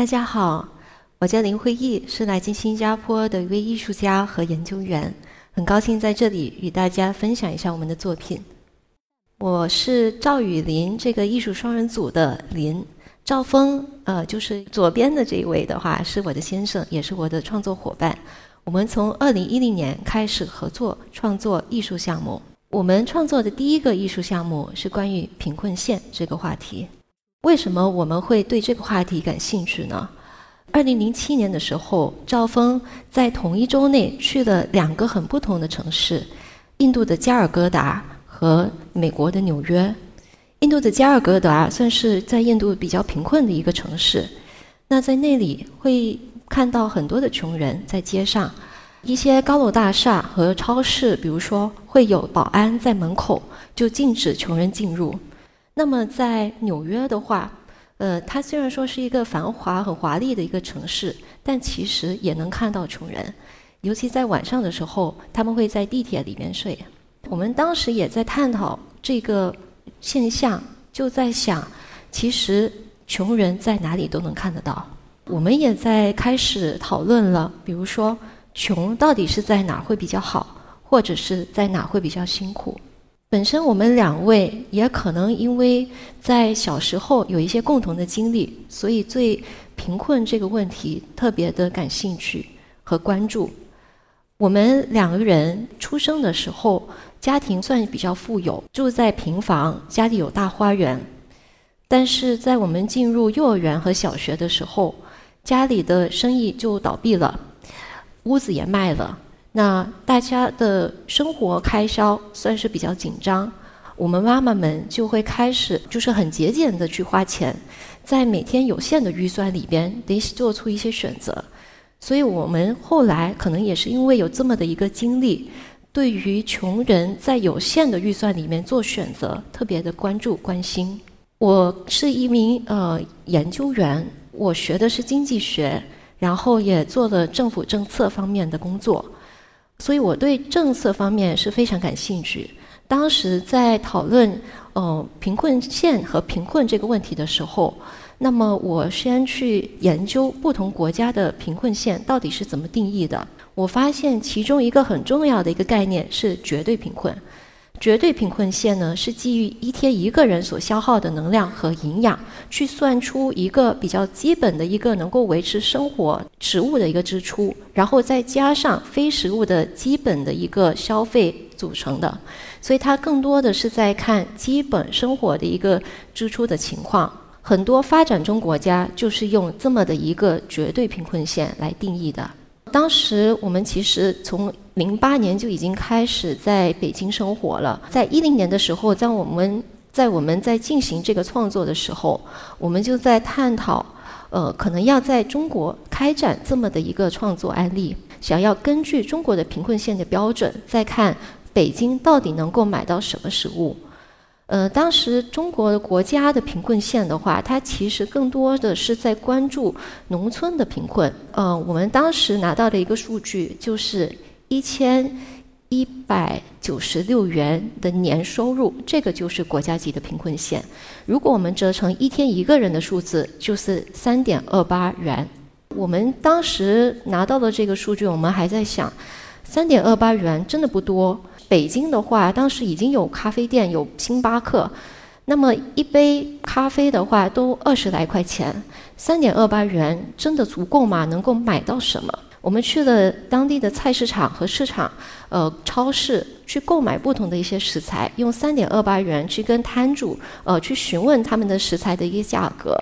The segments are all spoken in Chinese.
大家好，我叫林慧毅，是来自新加坡的一位艺术家和研究员，很高兴在这里与大家分享一下我们的作品。我是赵雨林这个艺术双人组的林，赵峰，呃，就是左边的这一位的话是我的先生，也是我的创作伙伴。我们从二零一零年开始合作创作艺术项目。我们创作的第一个艺术项目是关于贫困县这个话题。为什么我们会对这个话题感兴趣呢？二零零七年的时候，赵峰在同一周内去了两个很不同的城市：印度的加尔各答和美国的纽约。印度的加尔各答算是在印度比较贫困的一个城市。那在那里会看到很多的穷人在街上。一些高楼大厦和超市，比如说会有保安在门口，就禁止穷人进入。那么在纽约的话，呃，它虽然说是一个繁华很华丽的一个城市，但其实也能看到穷人，尤其在晚上的时候，他们会在地铁里面睡。我们当时也在探讨这个现象，就在想，其实穷人在哪里都能看得到。我们也在开始讨论了，比如说。穷到底是在哪会比较好，或者是在哪会比较辛苦？本身我们两位也可能因为在小时候有一些共同的经历，所以对贫困这个问题特别的感兴趣和关注。我们两个人出生的时候，家庭算比较富有，住在平房，家里有大花园。但是在我们进入幼儿园和小学的时候，家里的生意就倒闭了。屋子也卖了，那大家的生活开销算是比较紧张。我们妈妈们就会开始就是很节俭的去花钱，在每天有限的预算里边得做出一些选择。所以我们后来可能也是因为有这么的一个经历，对于穷人在有限的预算里面做选择特别的关注关心。我是一名呃研究员，我学的是经济学。然后也做了政府政策方面的工作，所以我对政策方面是非常感兴趣。当时在讨论呃贫困县和贫困这个问题的时候，那么我先去研究不同国家的贫困县到底是怎么定义的。我发现其中一个很重要的一个概念是绝对贫困。绝对贫困线呢，是基于一天一个人所消耗的能量和营养，去算出一个比较基本的一个能够维持生活食物的一个支出，然后再加上非食物的基本的一个消费组成的。所以它更多的是在看基本生活的一个支出的情况。很多发展中国家就是用这么的一个绝对贫困线来定义的。当时我们其实从零八年就已经开始在北京生活了。在一零年的时候，在我们在我们在进行这个创作的时候，我们就在探讨，呃，可能要在中国开展这么的一个创作案例，想要根据中国的贫困线的标准，再看北京到底能够买到什么食物。呃，当时中国国家的贫困线的话，它其实更多的是在关注农村的贫困。呃，我们当时拿到的一个数据就是一千一百九十六元的年收入，这个就是国家级的贫困线。如果我们折成一天一个人的数字，就是三点二八元。我们当时拿到的这个数据，我们还在想，三点二八元真的不多。北京的话，当时已经有咖啡店，有星巴克，那么一杯咖啡的话都二十来块钱，三点二八元真的足够吗？能够买到什么？我们去了当地的菜市场和市场，呃，超市去购买不同的一些食材，用三点二八元去跟摊主，呃，去询问他们的食材的一个价格。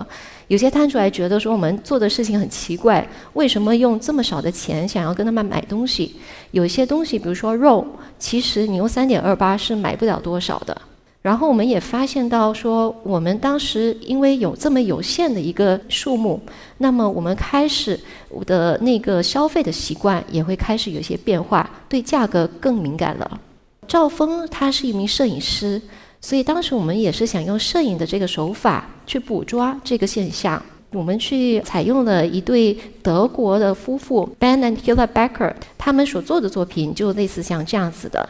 有些摊主还觉得说我们做的事情很奇怪，为什么用这么少的钱想要跟他们买东西？有些东西，比如说肉，其实你用三点二八是买不了多少的。然后我们也发现到说，我们当时因为有这么有限的一个数目，那么我们开始的那个消费的习惯也会开始有些变化，对价格更敏感了。赵峰他是一名摄影师。所以当时我们也是想用摄影的这个手法去捕捉这个现象。我们去采用了一对德国的夫妇 Ben and Hilla Becker，他们所做的作品就类似像这样子的。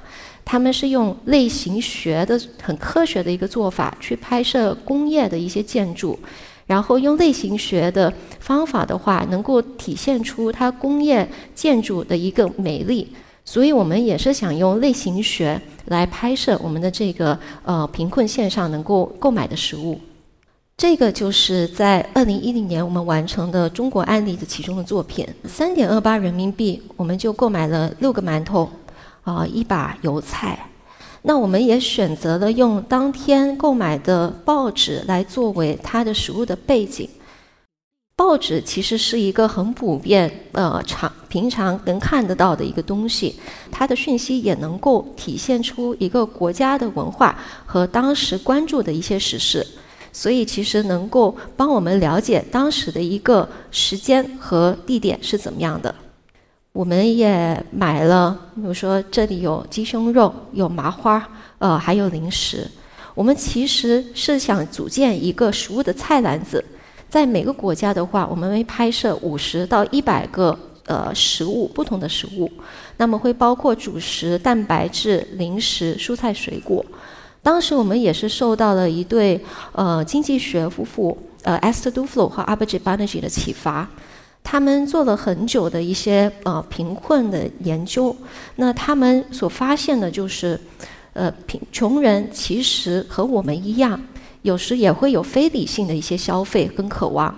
他们是用类型学的很科学的一个做法去拍摄工业的一些建筑，然后用类型学的方法的话，能够体现出它工业建筑的一个美丽。所以我们也是想用类型学来拍摄我们的这个呃贫困线上能够购买的食物。这个就是在二零一零年我们完成的中国案例的其中的作品，三点二八人民币我们就购买了六个馒头，啊一把油菜。那我们也选择了用当天购买的报纸来作为它的食物的背景。报纸其实是一个很普遍、呃常平常能看得到的一个东西，它的讯息也能够体现出一个国家的文化和当时关注的一些时事，所以其实能够帮我们了解当时的一个时间和地点是怎么样的。我们也买了，比如说这里有鸡胸肉、有麻花，呃，还有零食。我们其实是想组建一个食物的菜篮子。在每个国家的话，我们会拍摄五十到一百个呃食物，不同的食物，那么会包括主食、蛋白质、零食、蔬菜、水果。当时我们也是受到了一对呃经济学夫妇呃 Esther Duflo 和 Abhijit Banerjee 的启发，他们做了很久的一些呃贫困的研究，那他们所发现的就是，呃贫穷人其实和我们一样。有时也会有非理性的一些消费跟渴望。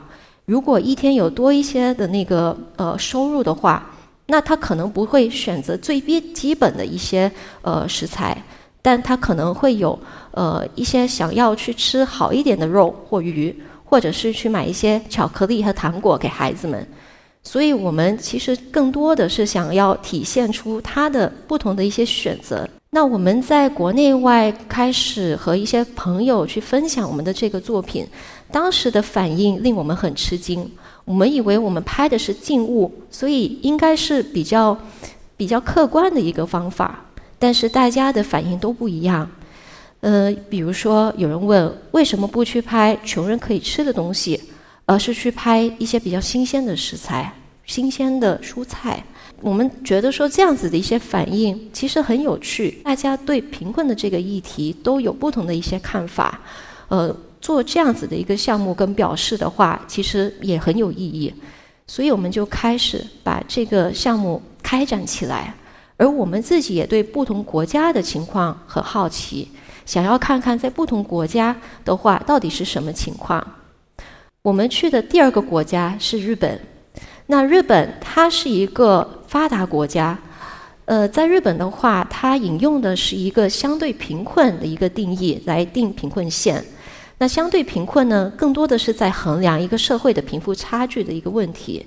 如果一天有多一些的那个呃收入的话，那他可能不会选择最基基本的一些呃食材，但他可能会有呃一些想要去吃好一点的肉或鱼，或者是去买一些巧克力和糖果给孩子们。所以我们其实更多的是想要体现出他的不同的一些选择。那我们在国内外开始和一些朋友去分享我们的这个作品，当时的反应令我们很吃惊。我们以为我们拍的是静物，所以应该是比较比较客观的一个方法，但是大家的反应都不一样。呃，比如说有人问为什么不去拍穷人可以吃的东西，而是去拍一些比较新鲜的食材、新鲜的蔬菜。我们觉得说这样子的一些反应其实很有趣，大家对贫困的这个议题都有不同的一些看法，呃，做这样子的一个项目跟表示的话，其实也很有意义，所以我们就开始把这个项目开展起来，而我们自己也对不同国家的情况很好奇，想要看看在不同国家的话到底是什么情况。我们去的第二个国家是日本。那日本它是一个发达国家，呃，在日本的话，它引用的是一个相对贫困的一个定义来定贫困线。那相对贫困呢，更多的是在衡量一个社会的贫富差距的一个问题，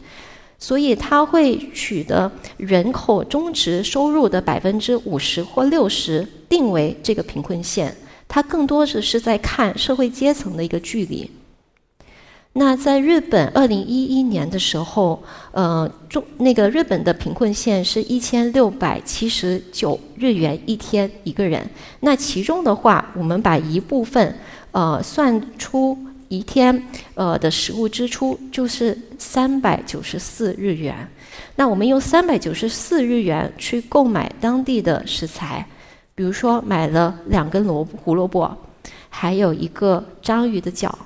所以它会取得人口中值收入的百分之五十或六十定为这个贫困线。它更多的是在看社会阶层的一个距离。那在日本，二零一一年的时候，呃，中那个日本的贫困线是一千六百七十九日元一天一个人。那其中的话，我们把一部分，呃，算出一天，呃的食物支出就是三百九十四日元。那我们用三百九十四日元去购买当地的食材，比如说买了两根萝卜胡萝卜，还有一个章鱼的脚。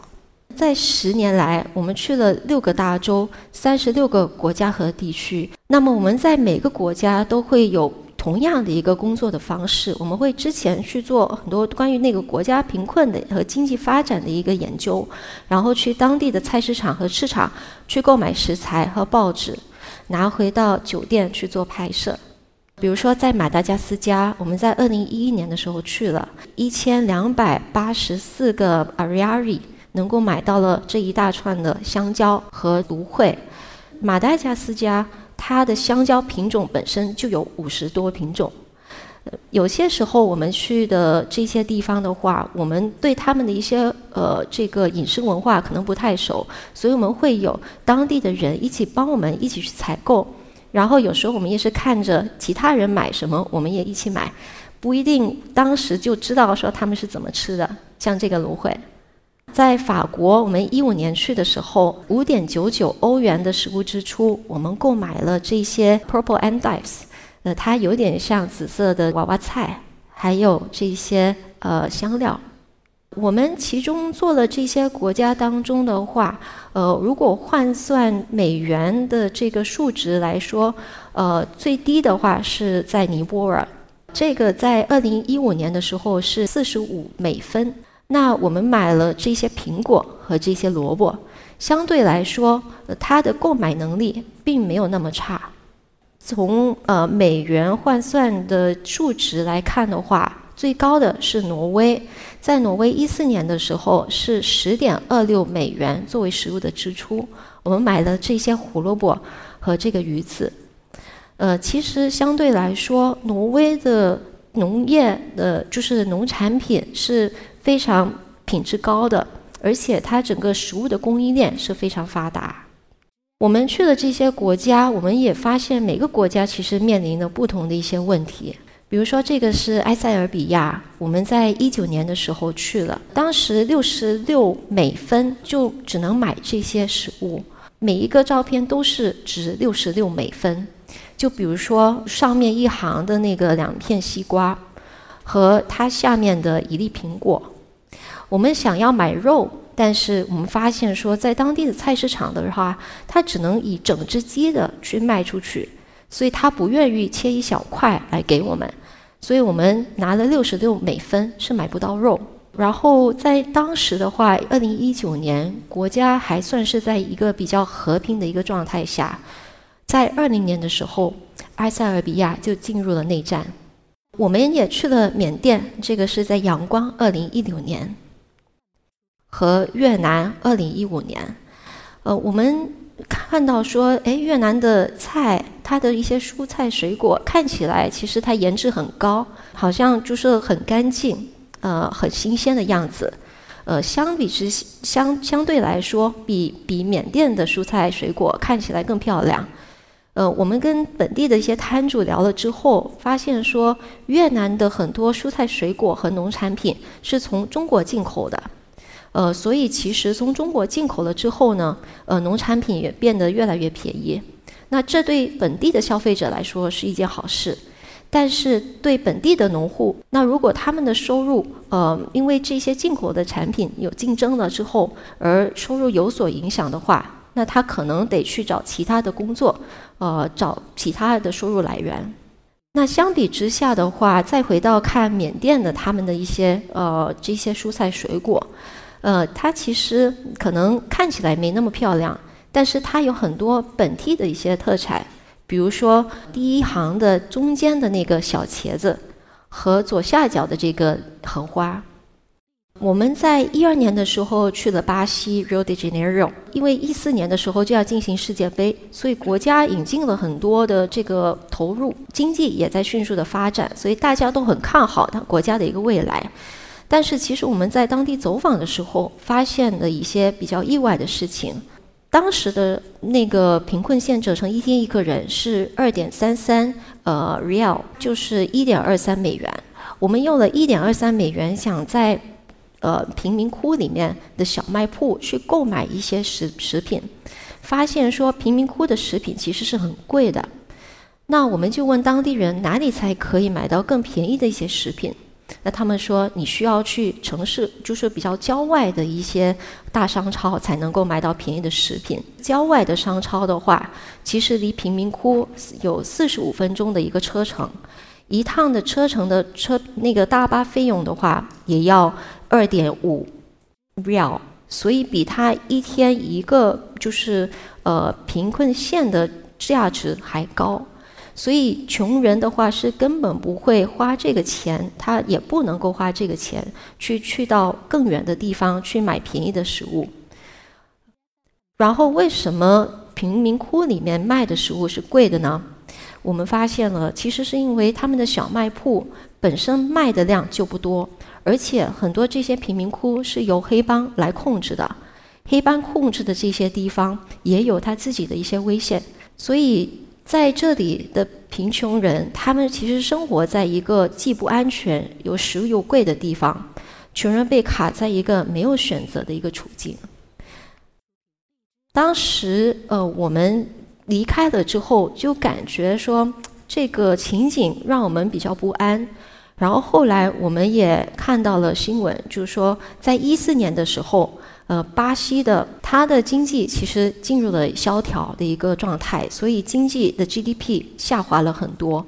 在十年来，我们去了六个大洲，三十六个国家和地区。那么我们在每个国家都会有同样的一个工作的方式。我们会之前去做很多关于那个国家贫困的和经济发展的一个研究，然后去当地的菜市场和市场去购买食材和报纸，拿回到酒店去做拍摄。比如说在马达加斯加，我们在二零一一年的时候去了一千两百八十四个 Ariary。能够买到了这一大串的香蕉和芦荟。马达加斯加它的香蕉品种本身就有五十多品种。有些时候我们去的这些地方的话，我们对他们的一些呃这个饮食文化可能不太熟，所以我们会有当地的人一起帮我们一起去采购。然后有时候我们也是看着其他人买什么，我们也一起买，不一定当时就知道说他们是怎么吃的。像这个芦荟。在法国，我们一五年去的时候，五点九九欧元的食物支出，我们购买了这些 purple endives，呃，它有点像紫色的娃娃菜，还有这些呃香料。我们其中做了这些国家当中的话，呃，如果换算美元的这个数值来说，呃，最低的话是在尼泊尔，这个在二零一五年的时候是四十五美分。那我们买了这些苹果和这些萝卜，相对来说，它的购买能力并没有那么差。从呃美元换算的数值来看的话，最高的是挪威，在挪威一四年的时候是十点二六美元作为食物的支出。我们买了这些胡萝卜和这个鱼子。呃，其实相对来说，挪威的农业的就是农产品是非常品质高的，而且它整个食物的供应链是非常发达。我们去了这些国家，我们也发现每个国家其实面临的不同的一些问题。比如说，这个是埃塞俄比亚，我们在一九年的时候去了，当时六十六美分就只能买这些食物，每一个照片都是值六十六美分。就比如说上面一行的那个两片西瓜，和它下面的一粒苹果，我们想要买肉，但是我们发现说，在当地的菜市场的话，它只能以整只鸡的去卖出去。所以他不愿意切一小块来给我们，所以我们拿了六十六美分是买不到肉。然后在当时的话，二零一九年国家还算是在一个比较和平的一个状态下，在二零年的时候，埃塞俄比亚就进入了内战。我们也去了缅甸，这个是在阳光二零一六年，和越南二零一五年。呃，我们。看到说，哎，越南的菜，它的一些蔬菜水果看起来其实它颜值很高，好像就是很干净，呃，很新鲜的样子。呃，相比之相相对来说，比比缅甸的蔬菜水果看起来更漂亮。呃，我们跟本地的一些摊主聊了之后，发现说，越南的很多蔬菜水果和农产品是从中国进口的。呃，所以其实从中国进口了之后呢，呃，农产品也变得越来越便宜。那这对本地的消费者来说是一件好事，但是对本地的农户，那如果他们的收入，呃，因为这些进口的产品有竞争了之后，而收入有所影响的话，那他可能得去找其他的工作，呃，找其他的收入来源。那相比之下的话，再回到看缅甸的他们的一些呃这些蔬菜水果。呃，它其实可能看起来没那么漂亮，但是它有很多本地的一些特产，比如说第一行的中间的那个小茄子，和左下角的这个荷花。我们在一二年的时候去了巴西 Rio de Janeiro，因为一四年的时候就要进行世界杯，所以国家引进了很多的这个投入，经济也在迅速的发展，所以大家都很看好它国家的一个未来。但是，其实我们在当地走访的时候，发现了一些比较意外的事情。当时的那个贫困线折成一天一个人是二点三三呃 real，就是一点二三美元。我们用了一点二三美元，想在呃贫民窟里面的小卖铺去购买一些食食品，发现说贫民窟的食品其实是很贵的。那我们就问当地人哪里才可以买到更便宜的一些食品？那他们说，你需要去城市，就是比较郊外的一些大商超，才能够买到便宜的食品。郊外的商超的话，其实离贫民窟有四十五分钟的一个车程，一趟的车程的车那个大巴费用的话，也要二点五 real，所以比他一天一个就是呃贫困县的价值还高。所以穷人的话是根本不会花这个钱，他也不能够花这个钱去去到更远的地方去买便宜的食物。然后为什么贫民窟里面卖的食物是贵的呢？我们发现了，其实是因为他们的小卖铺本身卖的量就不多，而且很多这些贫民窟是由黑帮来控制的，黑帮控制的这些地方也有他自己的一些危险，所以。在这里的贫穷人，他们其实生活在一个既不安全又食物又贵的地方，穷人被卡在一个没有选择的一个处境。当时，呃，我们离开了之后，就感觉说这个情景让我们比较不安。然后后来我们也看到了新闻，就是说在一四年的时候，呃，巴西的它的经济其实进入了萧条的一个状态，所以经济的 GDP 下滑了很多。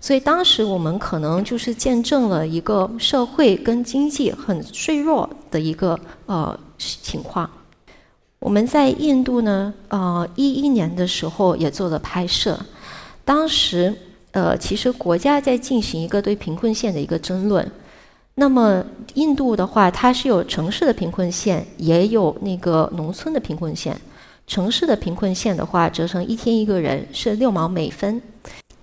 所以当时我们可能就是见证了一个社会跟经济很脆弱的一个呃情况。我们在印度呢，呃，一一年的时候也做了拍摄，当时。呃，其实国家在进行一个对贫困县的一个争论。那么印度的话，它是有城市的贫困县，也有那个农村的贫困县。城市的贫困县的话，折成一天一个人是六毛每分。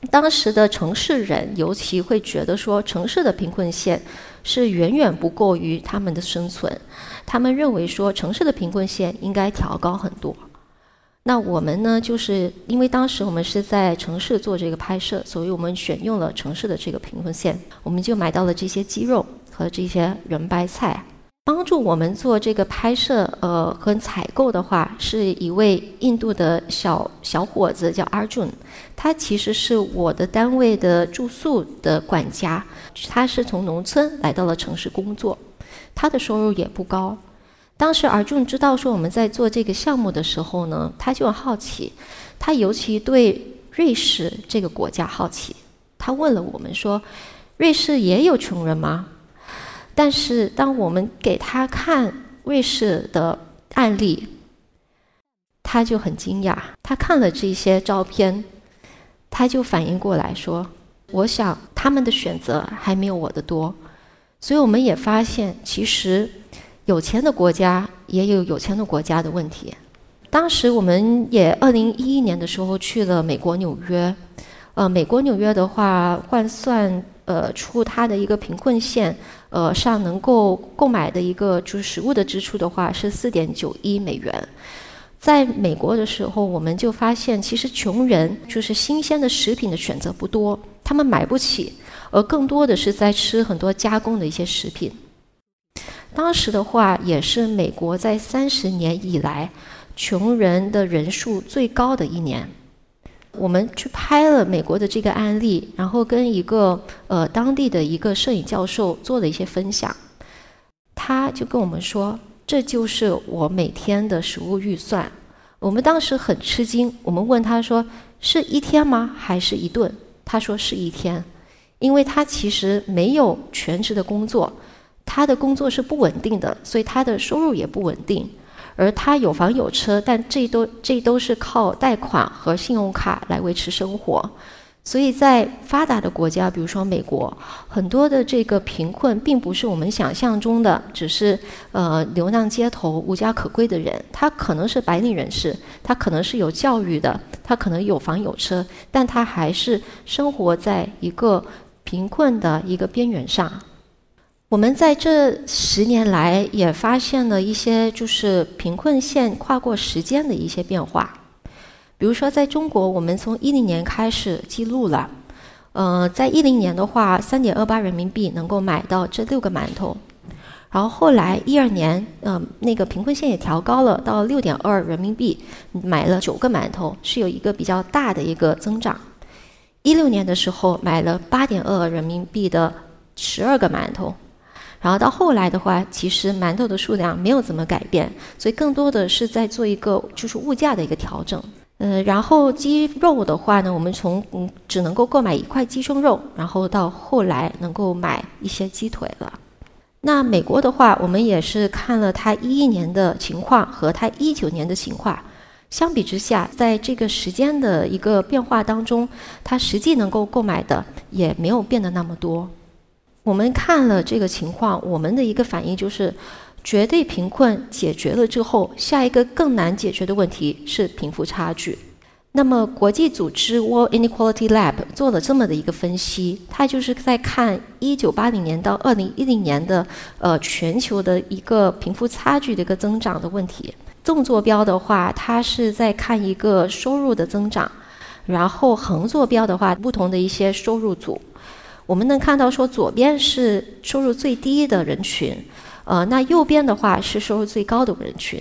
当时的城市人尤其会觉得说，城市的贫困县是远远不够于他们的生存。他们认为说，城市的贫困县应该调高很多。那我们呢，就是因为当时我们是在城市做这个拍摄，所以我们选用了城市的这个贫困县，我们就买到了这些鸡肉和这些圆白菜。帮助我们做这个拍摄，呃，和采购的话，是一位印度的小小伙子，叫阿 Jun，他其实是我的单位的住宿的管家，他是从农村来到了城市工作，他的收入也不高。当时尔仲知道说我们在做这个项目的时候呢，他就好奇，他尤其对瑞士这个国家好奇，他问了我们说：“瑞士也有穷人吗？”但是当我们给他看瑞士的案例，他就很惊讶。他看了这些照片，他就反应过来说：“我想他们的选择还没有我的多。”所以我们也发现，其实。有钱的国家也有有钱的国家的问题。当时我们也二零一一年的时候去了美国纽约，呃，美国纽约的话换算呃出它的一个贫困线，呃上能够购买的一个就是食物的支出的话是四点九一美元。在美国的时候，我们就发现其实穷人就是新鲜的食品的选择不多，他们买不起，而更多的是在吃很多加工的一些食品。当时的话，也是美国在三十年以来穷人的人数最高的一年。我们去拍了美国的这个案例，然后跟一个呃当地的一个摄影教授做了一些分享。他就跟我们说：“这就是我每天的食物预算。”我们当时很吃惊，我们问他说：“是一天吗？还是一顿？”他说：“是一天，因为他其实没有全职的工作。”他的工作是不稳定的，所以他的收入也不稳定。而他有房有车，但这都这都是靠贷款和信用卡来维持生活。所以在发达的国家，比如说美国，很多的这个贫困并不是我们想象中的，只是呃流浪街头、无家可归的人。他可能是白领人士，他可能是有教育的，他可能有房有车，但他还是生活在一个贫困的一个边缘上。我们在这十年来也发现了一些就是贫困线跨过时间的一些变化，比如说在中国，我们从一零年开始记录了，呃，在一零年的话，三点二八人民币能够买到这六个馒头，然后后来一二年，呃，那个贫困线也调高了到六点二人民币，买了九个馒头，是有一个比较大的一个增长。一六年的时候买了八点二人民币的十二个馒头。然后到后来的话，其实馒头的数量没有怎么改变，所以更多的是在做一个就是物价的一个调整。呃，然后鸡肉的话呢，我们从嗯只能够购买一块鸡胸肉，然后到后来能够买一些鸡腿了。那美国的话，我们也是看了它一一年的情况和它一九年的情况，相比之下，在这个时间的一个变化当中，它实际能够购买的也没有变得那么多。我们看了这个情况，我们的一个反应就是，绝对贫困解决了之后，下一个更难解决的问题是贫富差距。那么，国际组织 World Inequality Lab 做了这么的一个分析，它就是在看1980年到2010年的呃全球的一个贫富差距的一个增长的问题。纵坐标的话，它是在看一个收入的增长，然后横坐标的话，不同的一些收入组。我们能看到，说左边是收入最低的人群，呃，那右边的话是收入最高的人群。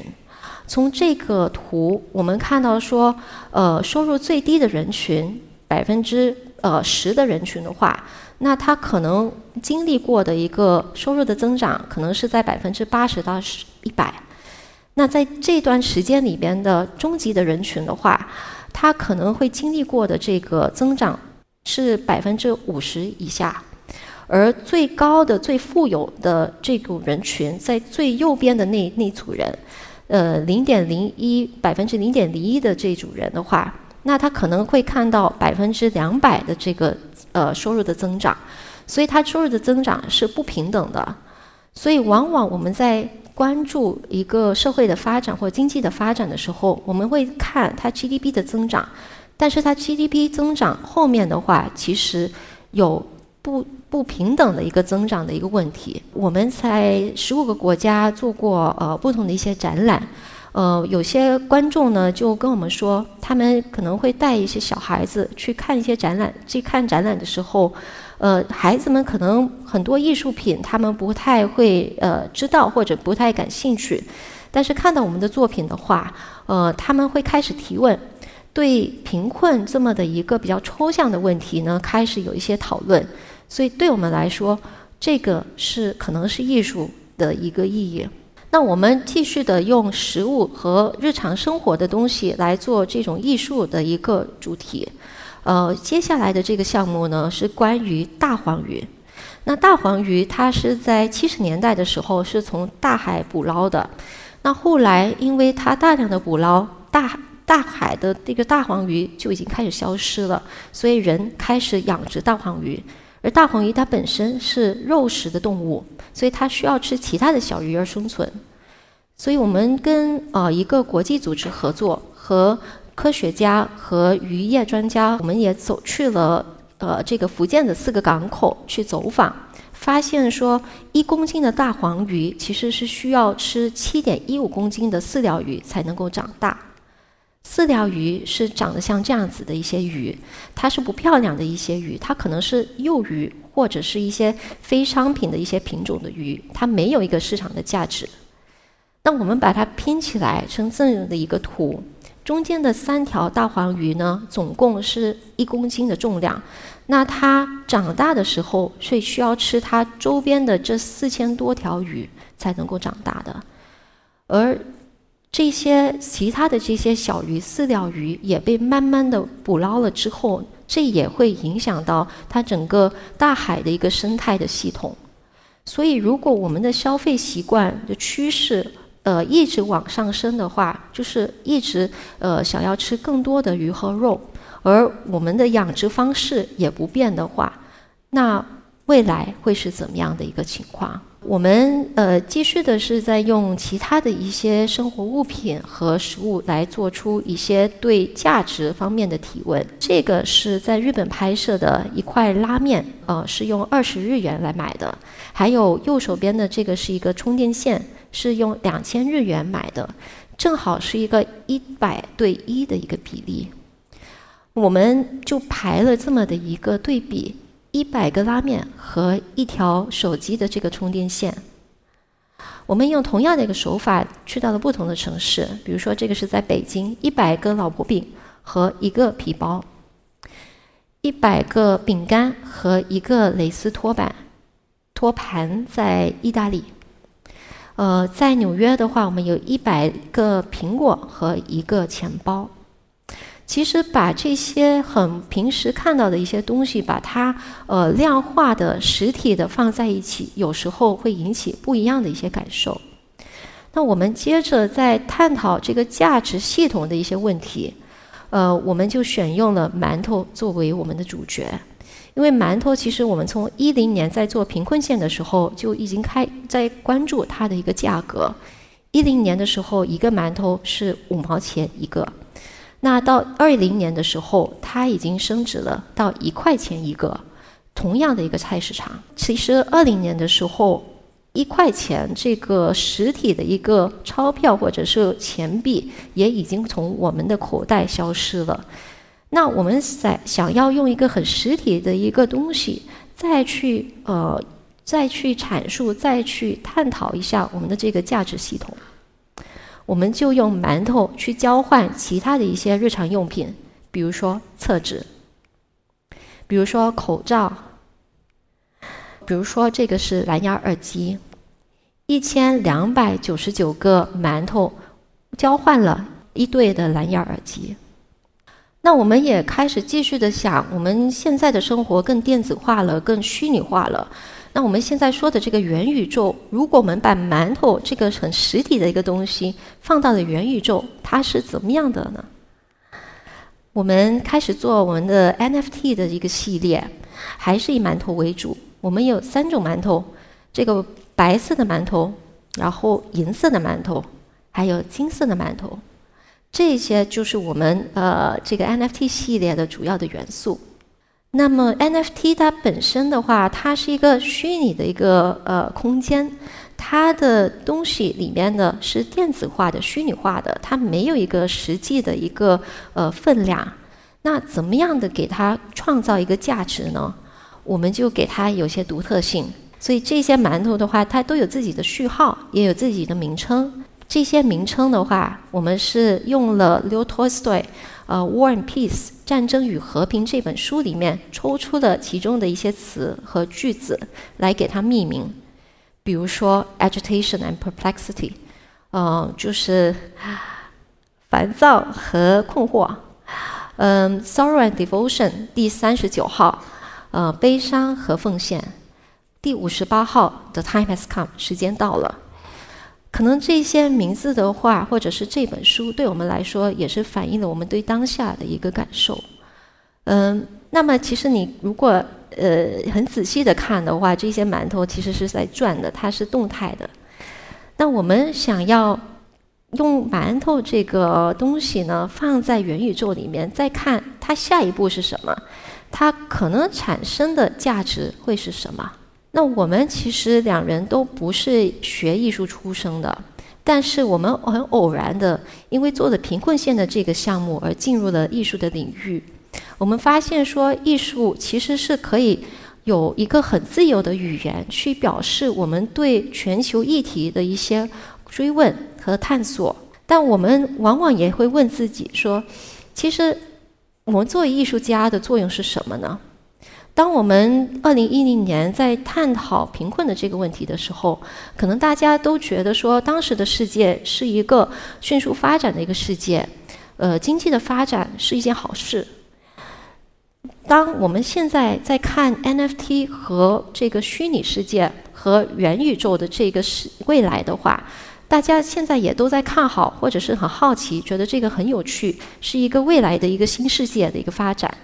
从这个图，我们看到说，呃，收入最低的人群百分之呃十的人群的话，那他可能经历过的一个收入的增长，可能是在百分之八十到十一百。那在这段时间里边的中级的人群的话，他可能会经历过的这个增长是百分之五十以下，而最高的、最富有的这股人群，在最右边的那那组人，呃，零点零一百分之零点零一的这组人的话，那他可能会看到百分之两百的这个呃收入的增长，所以他收入的增长是不平等的，所以往往我们在关注一个社会的发展或经济的发展的时候，我们会看它 GDP 的增长，但是它 GDP 增长后面的话，其实有不不平等的一个增长的一个问题。我们在十五个国家做过呃不同的一些展览，呃，有些观众呢就跟我们说，他们可能会带一些小孩子去看一些展览，去看展览的时候。呃，孩子们可能很多艺术品他们不太会呃知道或者不太感兴趣，但是看到我们的作品的话，呃，他们会开始提问，对贫困这么的一个比较抽象的问题呢，开始有一些讨论。所以对我们来说，这个是可能是艺术的一个意义。那我们继续的用食物和日常生活的东西来做这种艺术的一个主题。呃，接下来的这个项目呢是关于大黄鱼。那大黄鱼它是在七十年代的时候是从大海捕捞的。那后来因为它大量的捕捞，大大海的那个大黄鱼就已经开始消失了，所以人开始养殖大黄鱼。而大黄鱼它本身是肉食的动物，所以它需要吃其他的小鱼而生存。所以我们跟呃一个国际组织合作和。科学家和渔业专家，我们也走去了呃这个福建的四个港口去走访，发现说一公斤的大黄鱼其实是需要吃七点一五公斤的饲料鱼才能够长大。四条鱼是长得像这样子的一些鱼，它是不漂亮的一些鱼，它可能是幼鱼或者是一些非商品的一些品种的鱼，它没有一个市场的价值。那我们把它拼起来成这样的一个图。中间的三条大黄鱼呢，总共是一公斤的重量。那它长大的时候，是需要吃它周边的这四千多条鱼才能够长大的。而这些其他的这些小鱼、饲料鱼也被慢慢的捕捞了之后，这也会影响到它整个大海的一个生态的系统。所以，如果我们的消费习惯的趋势，呃，一直往上升的话，就是一直呃想要吃更多的鱼和肉，而我们的养殖方式也不变的话，那未来会是怎么样的一个情况？我们呃继续的是在用其他的一些生活物品和食物来做出一些对价值方面的提问。这个是在日本拍摄的一块拉面，呃，是用二十日元来买的。还有右手边的这个是一个充电线。是用两千日元买的，正好是一个一百对一的一个比例。我们就排了这么的一个对比：一百个拉面和一条手机的这个充电线。我们用同样的一个手法去到了不同的城市，比如说这个是在北京，一百个老婆饼和一个皮包；一百个饼干和一个蕾丝托板托盘在意大利。呃，在纽约的话，我们有一百个苹果和一个钱包。其实把这些很平时看到的一些东西，把它呃量化的实体的放在一起，有时候会引起不一样的一些感受。那我们接着在探讨这个价值系统的一些问题，呃，我们就选用了馒头作为我们的主角。因为馒头，其实我们从一零年在做贫困县的时候就已经开在关注它的一个价格。一零年的时候，一个馒头是五毛钱一个，那到二零年的时候，它已经升值了到一块钱一个。同样的一个菜市场，其实二零年的时候，一块钱这个实体的一个钞票或者是钱币也已经从我们的口袋消失了。那我们在想要用一个很实体的一个东西，再去呃，再去阐述，再去探讨一下我们的这个价值系统，我们就用馒头去交换其他的一些日常用品，比如说厕纸。比如说口罩，比如说这个是蓝牙耳机，一千两百九十九个馒头交换了一对的蓝牙耳机。那我们也开始继续的想，我们现在的生活更电子化了，更虚拟化了。那我们现在说的这个元宇宙，如果我们把馒头这个很实体的一个东西放到了元宇宙，它是怎么样的呢？我们开始做我们的 NFT 的一个系列，还是以馒头为主。我们有三种馒头，这个白色的馒头，然后银色的馒头，还有金色的馒头。这些就是我们呃这个 NFT 系列的主要的元素。那么 NFT 它本身的话，它是一个虚拟的一个呃空间，它的东西里面呢是电子化的、虚拟化的，它没有一个实际的一个呃分量。那怎么样的给它创造一个价值呢？我们就给它有些独特性。所以这些馒头的话，它都有自己的序号，也有自己的名称。这些名称的话，我们是用了 Leo Tolstoy，呃，《War and Peace》战争与和平这本书里面抽出的其中的一些词和句子来给它命名。比如说 agitation and perplexity，呃，就是烦躁和困惑。嗯，sorrow and devotion，第三十九号，呃，悲伤和奉献。第五十八号，the time has come，时间到了。可能这些名字的话，或者是这本书，对我们来说也是反映了我们对当下的一个感受。嗯，那么其实你如果呃很仔细的看的话，这些馒头其实是在转的，它是动态的。那我们想要用馒头这个东西呢，放在元宇宙里面，再看它下一步是什么，它可能产生的价值会是什么？那我们其实两人都不是学艺术出身的，但是我们很偶然的，因为做的贫困县的这个项目而进入了艺术的领域。我们发现说，艺术其实是可以有一个很自由的语言，去表示我们对全球议题的一些追问和探索。但我们往往也会问自己说，其实我们作为艺术家的作用是什么呢？当我们二零一零年在探讨贫困的这个问题的时候，可能大家都觉得说，当时的世界是一个迅速发展的一个世界，呃，经济的发展是一件好事。当我们现在在看 NFT 和这个虚拟世界和元宇宙的这个是未来的话，大家现在也都在看好，或者是很好奇，觉得这个很有趣，是一个未来的一个新世界的一个发展。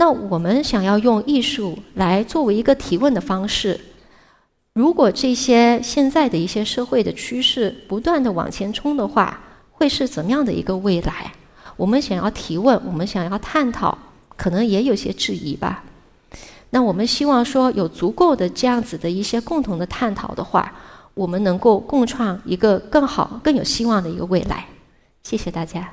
那我们想要用艺术来作为一个提问的方式，如果这些现在的一些社会的趋势不断的往前冲的话，会是怎么样的一个未来？我们想要提问，我们想要探讨，可能也有些质疑吧。那我们希望说有足够的这样子的一些共同的探讨的话，我们能够共创一个更好、更有希望的一个未来。谢谢大家。